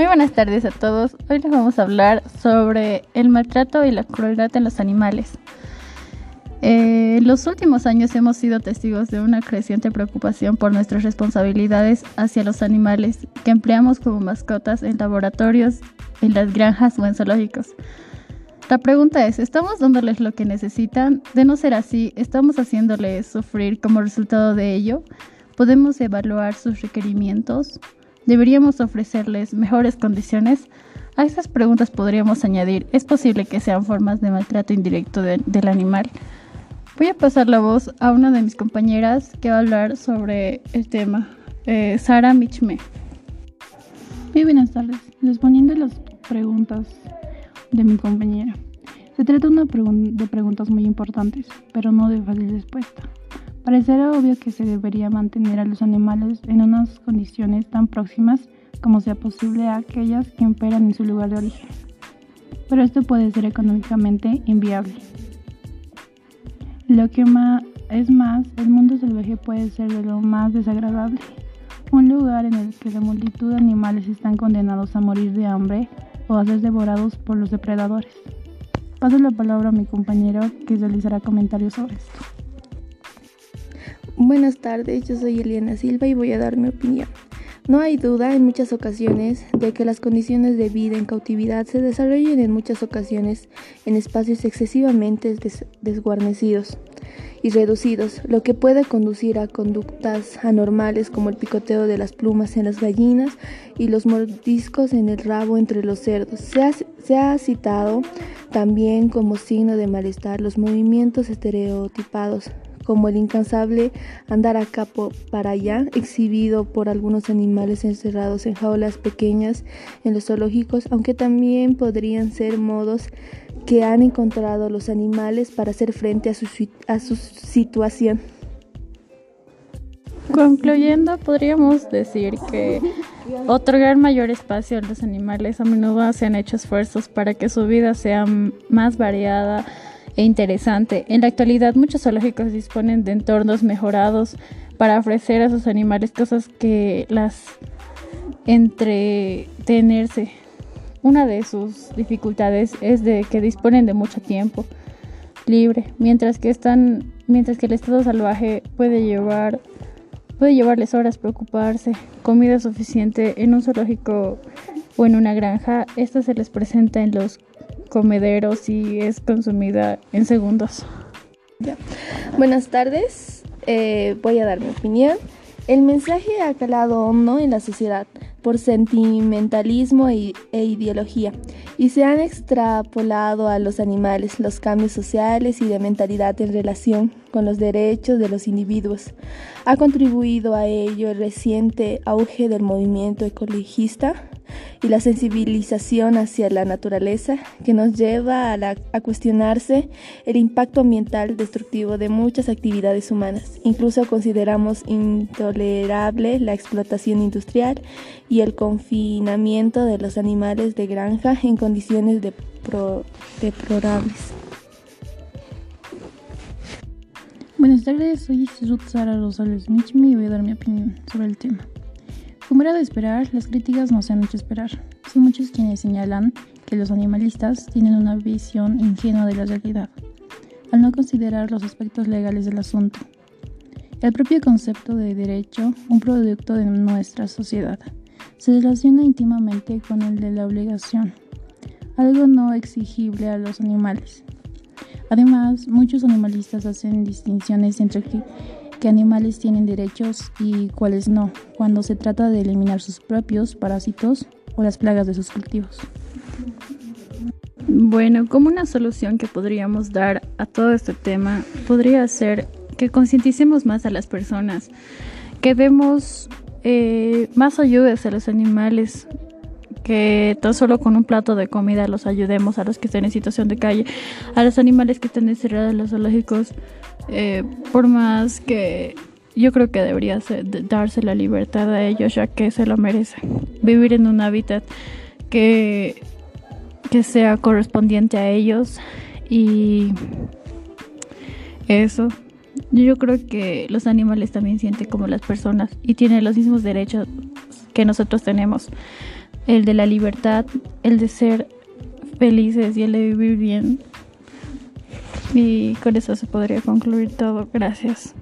Muy buenas tardes a todos. Hoy les vamos a hablar sobre el maltrato y la crueldad en los animales. Eh, en los últimos años hemos sido testigos de una creciente preocupación por nuestras responsabilidades hacia los animales que empleamos como mascotas en laboratorios, en las granjas o en zoológicos. La pregunta es, ¿estamos dándoles lo que necesitan? De no ser así, ¿estamos haciéndoles sufrir como resultado de ello? ¿Podemos evaluar sus requerimientos? ¿Deberíamos ofrecerles mejores condiciones? A estas preguntas podríamos añadir, ¿es posible que sean formas de maltrato indirecto del animal? Voy a pasar la voz a una de mis compañeras que va a hablar sobre el tema, eh, Sara Michme. Muy buenas tardes. Respondiendo a las preguntas de mi compañera. Se trata de preguntas muy importantes, pero no de fácil respuesta. Parecerá obvio que se debería mantener a los animales en unas condiciones tan próximas como sea posible a aquellas que imperan en su lugar de origen. Pero esto puede ser económicamente inviable. Lo que es más, el mundo salvaje puede ser de lo más desagradable. Un lugar en el que la multitud de animales están condenados a morir de hambre o a ser devorados por los depredadores. Paso la palabra a mi compañero que realizará comentarios sobre esto. Buenas tardes, yo soy Eliana Silva y voy a dar mi opinión. No hay duda en muchas ocasiones de que las condiciones de vida en cautividad se desarrollan en muchas ocasiones en espacios excesivamente desguarnecidos y reducidos, lo que puede conducir a conductas anormales como el picoteo de las plumas en las gallinas y los mordiscos en el rabo entre los cerdos. Se ha, citado también como signo de malestar los movimientos estereotipados como el incansable andar a capo para allá, exhibido por algunos animales encerrados en jaulas pequeñas en los zoológicos, aunque también podrían ser modos que han encontrado los animales para hacer frente a su, a su situación. Concluyendo, podríamos decir que otorgar mayor espacio a los animales a menudo han hecho esfuerzos para que su vida sea más variada, e interesante. En la actualidad muchos zoológicos disponen de entornos mejorados para ofrecer a sus animales cosas que las entretenerse. Una de sus dificultades es de que disponen de mucho tiempo libre, mientras que están mientras que el estado salvaje puede llevar puede llevarles horas preocuparse, comida suficiente en un zoológico o en una granja, esta se les presenta en los comederos y es consumida en segundos. Buenas tardes, eh, voy a dar mi opinión. El mensaje ha calado hondo en la sociedad por sentimentalismo e, e, ideología y se han extrapolado a los animales los cambios sociales y de mentalidad en relación con los derechos de los individuos. Ha contribuido a ello el reciente auge del movimiento ecologista y la sensibilización hacia la naturaleza que nos lleva a, cuestionarse el impacto ambiental destructivo de muchas actividades humanas. Incluso consideramos intolerable la explotación industrial y el confinamiento de los animales de granja en condiciones deplorables. Buenas tardes, soy Ruth Sara Rosales Michmi y voy a dar mi opinión sobre el tema. Como era de esperar, las críticas no se han hecho esperar. Son muchos quienes señalan que los animalistas tienen una visión ingenua de la realidad, al no considerar los aspectos legales del asunto. El propio concepto de derecho, un producto de nuestra sociedad, se relaciona íntimamente con el de la obligación, algo no exigible a los animales. Además, muchos animalistas hacen distinciones entre qué animales tienen derechos y cuáles no, cuando se trata de eliminar sus propios parásitos o las plagas de sus cultivos. Bueno, como una solución que podríamos dar a todo este tema podría ser que concienticemos más a las personas, que demos eh, más ayudas a los animales, que tan solo con un plato de comida los ayudemos a los que estén en situación de calle, a los animales que están encerrados en los zoológicos, eh, por más que yo creo que debería darse la libertad a ellos ya que se lo merecen. Vivir en un hábitat que, que sea correspondiente a ellos y eso. Yo creo que los animales también sienten como las personas y tienen los mismos derechos que nosotros tenemos. El de la libertad, el de ser felices y el de vivir bien. Y con eso se podría concluir todo. Gracias.